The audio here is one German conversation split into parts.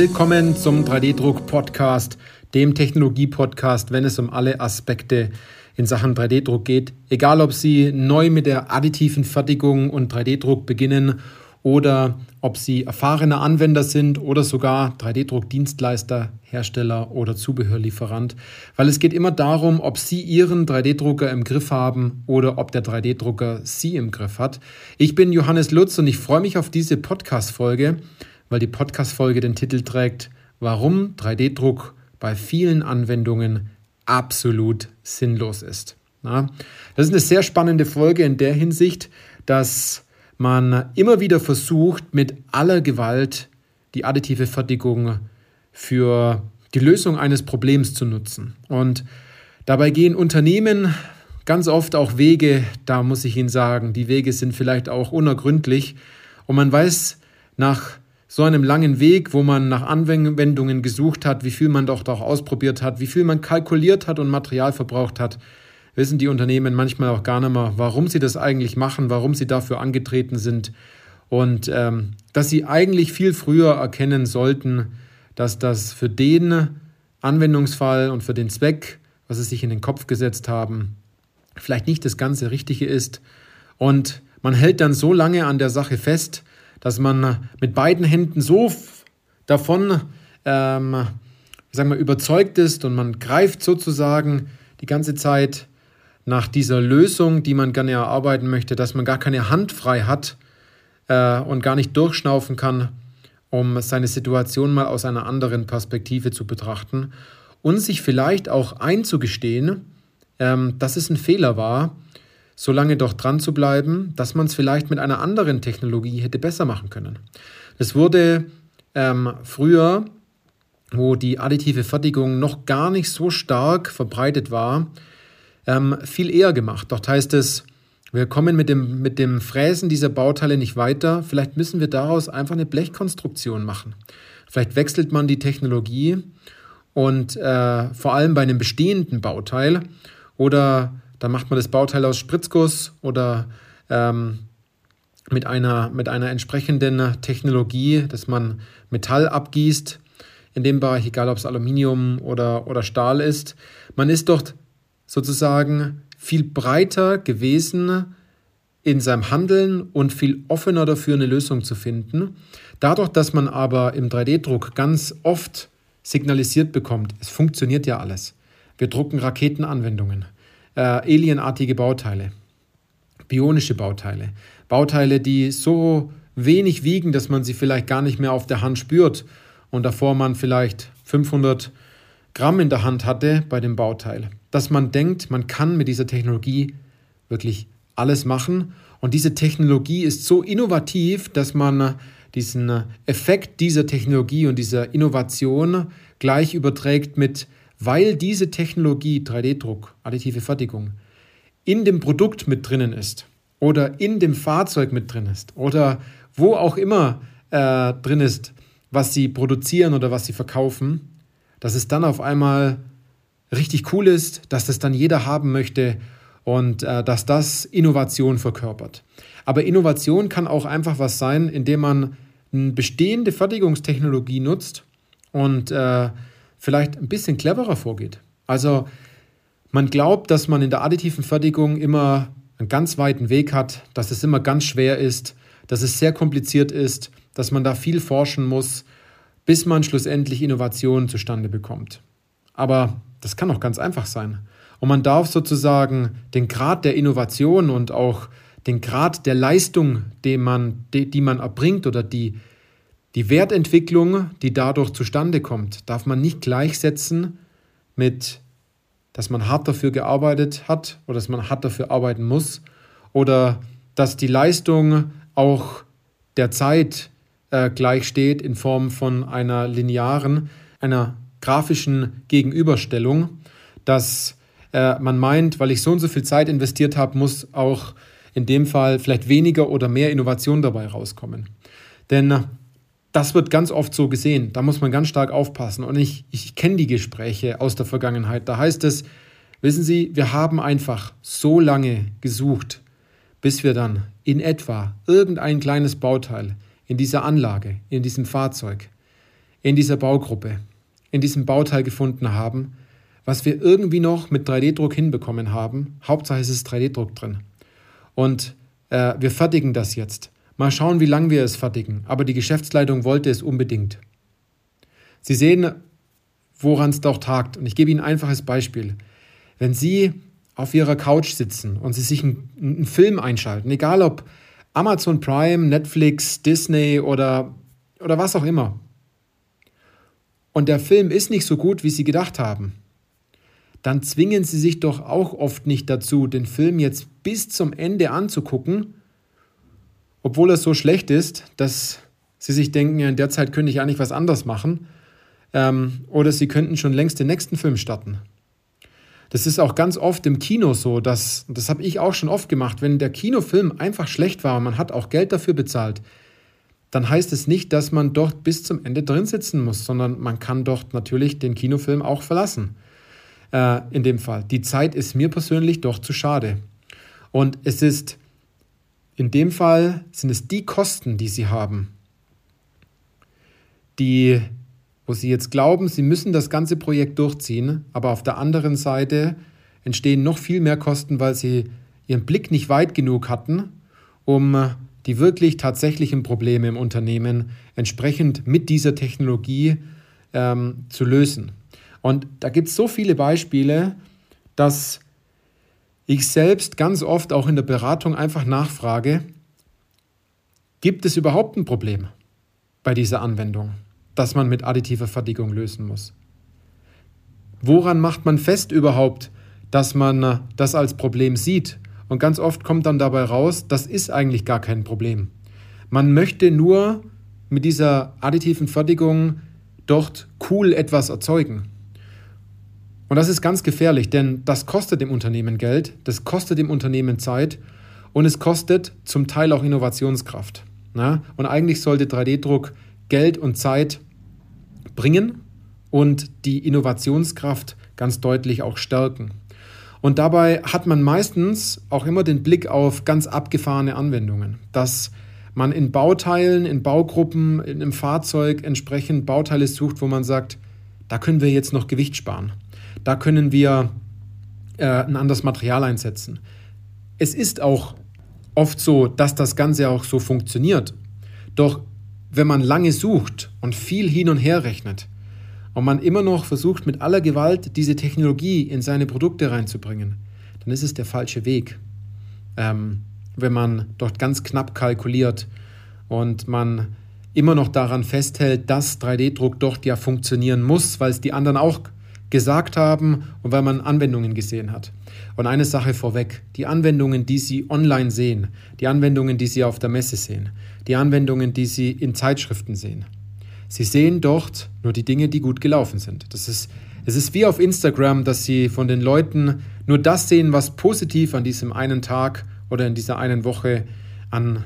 Willkommen zum 3D-Druck-Podcast, dem Technologie-Podcast, wenn es um alle Aspekte in Sachen 3D-Druck geht. Egal, ob Sie neu mit der additiven Fertigung und 3D-Druck beginnen oder ob Sie erfahrene Anwender sind oder sogar 3D-Druck-Dienstleister, Hersteller oder Zubehörlieferant, weil es geht immer darum, ob Sie Ihren 3D-Drucker im Griff haben oder ob der 3D-Drucker Sie im Griff hat. Ich bin Johannes Lutz und ich freue mich auf diese Podcast-Folge, weil die Podcast-Folge den Titel trägt, warum 3D-Druck bei vielen Anwendungen absolut sinnlos ist. das ist eine sehr spannende Folge in der Hinsicht, dass man immer wieder versucht, mit aller Gewalt die additive Fertigung für die Lösung eines Problems zu nutzen. Und dabei gehen Unternehmen ganz oft auch Wege, da muss ich Ihnen sagen, die Wege sind vielleicht auch unergründlich. Und man weiß nach so einem langen Weg, wo man nach Anwendungen gesucht hat, wie viel man doch auch ausprobiert hat, wie viel man kalkuliert hat und Material verbraucht hat, wissen die Unternehmen manchmal auch gar nicht mehr, warum sie das eigentlich machen, warum sie dafür angetreten sind und ähm, dass sie eigentlich viel früher erkennen sollten, dass das für den Anwendungsfall und für den Zweck, was sie sich in den Kopf gesetzt haben, vielleicht nicht das ganze Richtige ist. Und man hält dann so lange an der Sache fest, dass man mit beiden Händen so davon ähm, sagen wir, überzeugt ist und man greift sozusagen die ganze Zeit nach dieser Lösung, die man gerne erarbeiten möchte, dass man gar keine Hand frei hat äh, und gar nicht durchschnaufen kann, um seine Situation mal aus einer anderen Perspektive zu betrachten und sich vielleicht auch einzugestehen, ähm, dass es ein Fehler war, so lange doch dran zu bleiben, dass man es vielleicht mit einer anderen Technologie hätte besser machen können. Es wurde ähm, früher, wo die additive Fertigung noch gar nicht so stark verbreitet war, ähm, viel eher gemacht. Dort heißt es, wir kommen mit dem, mit dem Fräsen dieser Bauteile nicht weiter. Vielleicht müssen wir daraus einfach eine Blechkonstruktion machen. Vielleicht wechselt man die Technologie und äh, vor allem bei einem bestehenden Bauteil oder da macht man das Bauteil aus Spritzguss oder ähm, mit, einer, mit einer entsprechenden Technologie, dass man Metall abgießt in dem Bereich, egal ob es Aluminium oder, oder Stahl ist. Man ist dort sozusagen viel breiter gewesen in seinem Handeln und viel offener dafür, eine Lösung zu finden. Dadurch, dass man aber im 3D-Druck ganz oft signalisiert bekommt, es funktioniert ja alles. Wir drucken Raketenanwendungen, äh, alienartige Bauteile, bionische Bauteile, Bauteile, die so wenig wiegen, dass man sie vielleicht gar nicht mehr auf der Hand spürt und davor man vielleicht 500 Gramm in der Hand hatte bei dem Bauteil dass man denkt, man kann mit dieser Technologie wirklich alles machen. Und diese Technologie ist so innovativ, dass man diesen Effekt dieser Technologie und dieser Innovation gleich überträgt mit, weil diese Technologie, 3D-Druck, additive Fertigung, in dem Produkt mit drinnen ist oder in dem Fahrzeug mit drin ist oder wo auch immer äh, drin ist, was sie produzieren oder was sie verkaufen, dass es dann auf einmal richtig cool ist, dass das dann jeder haben möchte und äh, dass das Innovation verkörpert. Aber Innovation kann auch einfach was sein, indem man eine bestehende Fertigungstechnologie nutzt und äh, vielleicht ein bisschen cleverer vorgeht. Also man glaubt, dass man in der additiven Fertigung immer einen ganz weiten Weg hat, dass es immer ganz schwer ist, dass es sehr kompliziert ist, dass man da viel forschen muss, bis man schlussendlich Innovationen zustande bekommt. Aber das kann auch ganz einfach sein. Und man darf sozusagen den Grad der Innovation und auch den Grad der Leistung, den man, die, die man erbringt oder die, die Wertentwicklung, die dadurch zustande kommt, darf man nicht gleichsetzen mit, dass man hart dafür gearbeitet hat oder dass man hart dafür arbeiten muss oder dass die Leistung auch der Zeit äh, gleichsteht in Form von einer linearen, einer grafischen Gegenüberstellung, dass äh, man meint, weil ich so und so viel Zeit investiert habe, muss auch in dem Fall vielleicht weniger oder mehr Innovation dabei rauskommen. Denn das wird ganz oft so gesehen. Da muss man ganz stark aufpassen. Und ich, ich kenne die Gespräche aus der Vergangenheit. Da heißt es, wissen Sie, wir haben einfach so lange gesucht, bis wir dann in etwa irgendein kleines Bauteil in dieser Anlage, in diesem Fahrzeug in dieser Baugruppe, in diesem Bauteil gefunden haben, was wir irgendwie noch mit 3D-Druck hinbekommen haben. Hauptsache es ist 3D-Druck drin. Und äh, wir fertigen das jetzt. Mal schauen, wie lange wir es fertigen. Aber die Geschäftsleitung wollte es unbedingt. Sie sehen, woran es doch tagt. Und ich gebe Ihnen ein einfaches Beispiel. Wenn Sie auf Ihrer Couch sitzen und Sie sich einen, einen Film einschalten, egal ob Amazon Prime, Netflix, Disney oder, oder was auch immer, und der Film ist nicht so gut, wie Sie gedacht haben, dann zwingen Sie sich doch auch oft nicht dazu, den Film jetzt bis zum Ende anzugucken, obwohl er so schlecht ist, dass Sie sich denken, ja, in der Zeit könnte ich eigentlich was anderes machen. Ähm, oder Sie könnten schon längst den nächsten Film starten. Das ist auch ganz oft im Kino so, dass, das habe ich auch schon oft gemacht, wenn der Kinofilm einfach schlecht war und man hat auch Geld dafür bezahlt, dann heißt es nicht, dass man dort bis zum Ende drin sitzen muss, sondern man kann dort natürlich den Kinofilm auch verlassen. Äh, in dem Fall. Die Zeit ist mir persönlich doch zu schade. Und es ist in dem Fall sind es die Kosten, die Sie haben, die, wo Sie jetzt glauben, Sie müssen das ganze Projekt durchziehen, aber auf der anderen Seite entstehen noch viel mehr Kosten, weil Sie Ihren Blick nicht weit genug hatten, um die wirklich tatsächlichen Probleme im Unternehmen entsprechend mit dieser Technologie ähm, zu lösen. Und da gibt es so viele Beispiele, dass ich selbst ganz oft auch in der Beratung einfach nachfrage, gibt es überhaupt ein Problem bei dieser Anwendung, das man mit additiver Fertigung lösen muss? Woran macht man fest überhaupt, dass man das als Problem sieht? Und ganz oft kommt dann dabei raus, das ist eigentlich gar kein Problem. Man möchte nur mit dieser additiven Fertigung dort cool etwas erzeugen. Und das ist ganz gefährlich, denn das kostet dem Unternehmen Geld, das kostet dem Unternehmen Zeit und es kostet zum Teil auch Innovationskraft. Na? Und eigentlich sollte 3D-Druck Geld und Zeit bringen und die Innovationskraft ganz deutlich auch stärken. Und dabei hat man meistens auch immer den Blick auf ganz abgefahrene Anwendungen, dass man in Bauteilen, in Baugruppen, in einem Fahrzeug entsprechend Bauteile sucht, wo man sagt, da können wir jetzt noch Gewicht sparen. Da können wir äh, ein anderes Material einsetzen. Es ist auch oft so, dass das Ganze auch so funktioniert. Doch wenn man lange sucht und viel hin und her rechnet und man immer noch versucht, mit aller Gewalt diese Technologie in seine Produkte reinzubringen, dann ist es der falsche Weg. Ähm, wenn man dort ganz knapp kalkuliert und man immer noch daran festhält, dass 3D-Druck dort ja funktionieren muss, weil es die anderen auch gesagt haben und weil man Anwendungen gesehen hat. Und eine Sache vorweg, die Anwendungen, die Sie online sehen, die Anwendungen, die Sie auf der Messe sehen, die Anwendungen, die Sie in Zeitschriften sehen. Sie sehen dort nur die Dinge, die gut gelaufen sind. Das ist, es ist wie auf Instagram, dass Sie von den Leuten nur das sehen, was positiv an diesem einen Tag oder in dieser einen Woche an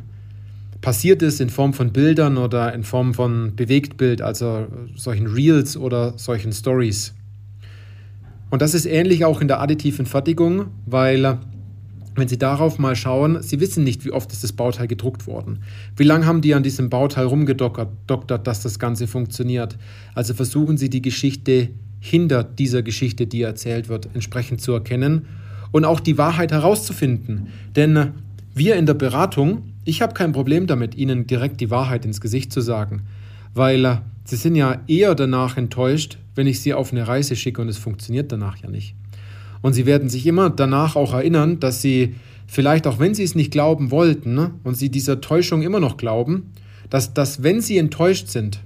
passiert ist in Form von Bildern oder in Form von Bewegtbild, also solchen Reels oder solchen Stories. Und das ist ähnlich auch in der additiven Fertigung, weil wenn Sie darauf mal schauen, Sie wissen nicht, wie oft ist das Bauteil gedruckt worden. Wie lange haben die an diesem Bauteil rumgedoktert, dass das Ganze funktioniert? Also versuchen Sie die Geschichte hinter dieser Geschichte, die erzählt wird, entsprechend zu erkennen und auch die Wahrheit herauszufinden. Denn wir in der Beratung, ich habe kein Problem damit, Ihnen direkt die Wahrheit ins Gesicht zu sagen, weil Sie sind ja eher danach enttäuscht, wenn ich Sie auf eine Reise schicke und es funktioniert danach ja nicht. Und Sie werden sich immer danach auch erinnern, dass Sie vielleicht auch wenn Sie es nicht glauben wollten ne, und Sie dieser Täuschung immer noch glauben, dass, dass wenn Sie enttäuscht sind,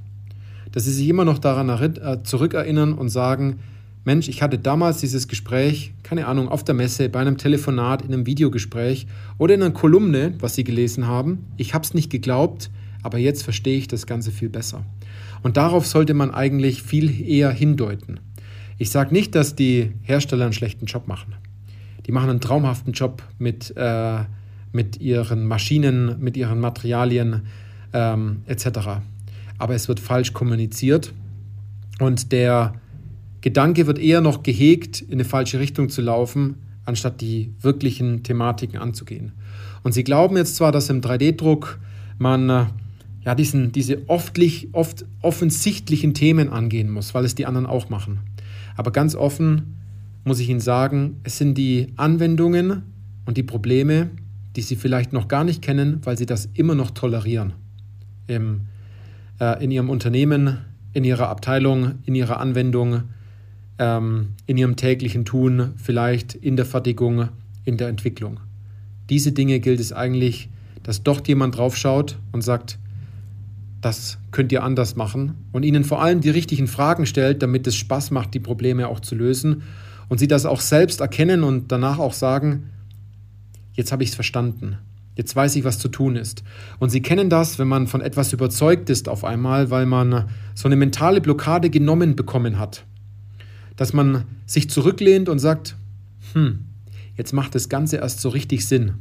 dass Sie sich immer noch daran äh, zurückerinnern und sagen, Mensch, ich hatte damals dieses Gespräch, keine Ahnung, auf der Messe, bei einem Telefonat, in einem Videogespräch oder in einer Kolumne, was Sie gelesen haben. Ich habe es nicht geglaubt, aber jetzt verstehe ich das Ganze viel besser. Und darauf sollte man eigentlich viel eher hindeuten. Ich sage nicht, dass die Hersteller einen schlechten Job machen. Die machen einen traumhaften Job mit, äh, mit ihren Maschinen, mit ihren Materialien ähm, etc. Aber es wird falsch kommuniziert und der Gedanke wird eher noch gehegt, in eine falsche Richtung zu laufen, anstatt die wirklichen Thematiken anzugehen. Und sie glauben jetzt zwar, dass im 3D-Druck man äh, ja, diesen, diese oftlich, oft offensichtlichen Themen angehen muss, weil es die anderen auch machen. Aber ganz offen muss ich Ihnen sagen, es sind die Anwendungen und die Probleme, die Sie vielleicht noch gar nicht kennen, weil Sie das immer noch tolerieren. Im, äh, in Ihrem Unternehmen, in Ihrer Abteilung, in Ihrer Anwendung, ähm, in Ihrem täglichen Tun, vielleicht in der Fertigung, in der Entwicklung. Diese Dinge gilt es eigentlich, dass dort jemand draufschaut und sagt, das könnt ihr anders machen und ihnen vor allem die richtigen Fragen stellt, damit es Spaß macht, die Probleme auch zu lösen und sie das auch selbst erkennen und danach auch sagen, jetzt habe ich es verstanden. Jetzt weiß ich, was zu tun ist. Und Sie kennen das, wenn man von etwas überzeugt ist auf einmal, weil man so eine mentale Blockade genommen bekommen hat. Dass man sich zurücklehnt und sagt, hm, jetzt macht das Ganze erst so richtig Sinn.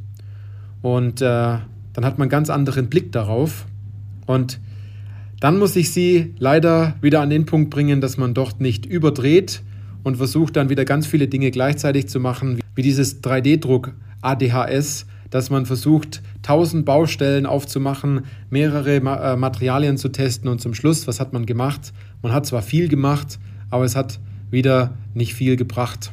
Und äh, dann hat man einen ganz anderen Blick darauf. Und dann muss ich Sie leider wieder an den Punkt bringen, dass man dort nicht überdreht und versucht dann wieder ganz viele Dinge gleichzeitig zu machen, wie dieses 3D-Druck ADHS, dass man versucht, tausend Baustellen aufzumachen, mehrere äh, Materialien zu testen und zum Schluss, was hat man gemacht? Man hat zwar viel gemacht, aber es hat wieder nicht viel gebracht.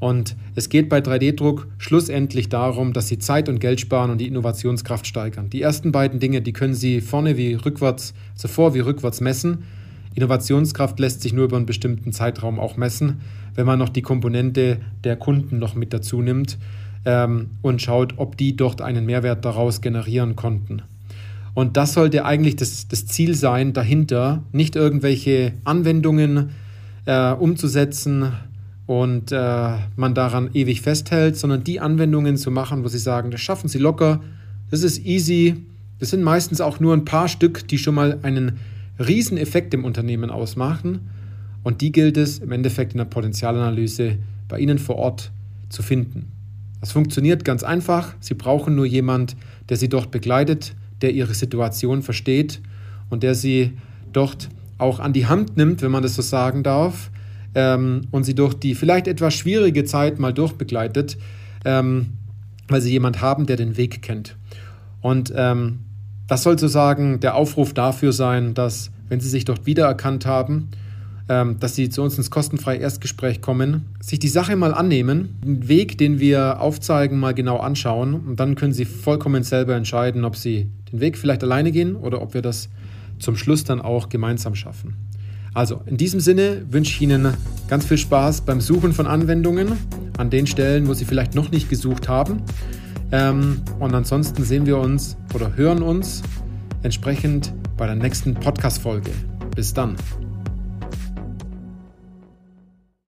Und es geht bei 3D-Druck schlussendlich darum, dass Sie Zeit und Geld sparen und die Innovationskraft steigern. Die ersten beiden Dinge, die können Sie vorne wie rückwärts, zuvor wie rückwärts messen. Innovationskraft lässt sich nur über einen bestimmten Zeitraum auch messen, wenn man noch die Komponente der Kunden noch mit dazu nimmt ähm, und schaut, ob die dort einen Mehrwert daraus generieren konnten. Und das sollte eigentlich das, das Ziel sein, dahinter nicht irgendwelche Anwendungen äh, umzusetzen, und äh, man daran ewig festhält, sondern die Anwendungen zu machen, wo sie sagen, das schaffen sie locker, das ist easy, das sind meistens auch nur ein paar Stück, die schon mal einen riesen Effekt im Unternehmen ausmachen. Und die gilt es im Endeffekt in der Potenzialanalyse bei Ihnen vor Ort zu finden. Das funktioniert ganz einfach, Sie brauchen nur jemand, der Sie dort begleitet, der Ihre Situation versteht und der Sie dort auch an die Hand nimmt, wenn man das so sagen darf, ähm, und sie durch die vielleicht etwas schwierige Zeit mal durchbegleitet, ähm, weil sie jemand haben, der den Weg kennt. Und ähm, das soll sozusagen der Aufruf dafür sein, dass, wenn Sie sich dort wiedererkannt haben, ähm, dass Sie zu uns ins kostenfreie Erstgespräch kommen, sich die Sache mal annehmen, den Weg, den wir aufzeigen, mal genau anschauen und dann können Sie vollkommen selber entscheiden, ob Sie den Weg vielleicht alleine gehen oder ob wir das zum Schluss dann auch gemeinsam schaffen. Also in diesem Sinne wünsche ich Ihnen ganz viel Spaß beim Suchen von Anwendungen an den Stellen, wo Sie vielleicht noch nicht gesucht haben. Ähm, und ansonsten sehen wir uns oder hören uns entsprechend bei der nächsten Podcast-Folge. Bis dann.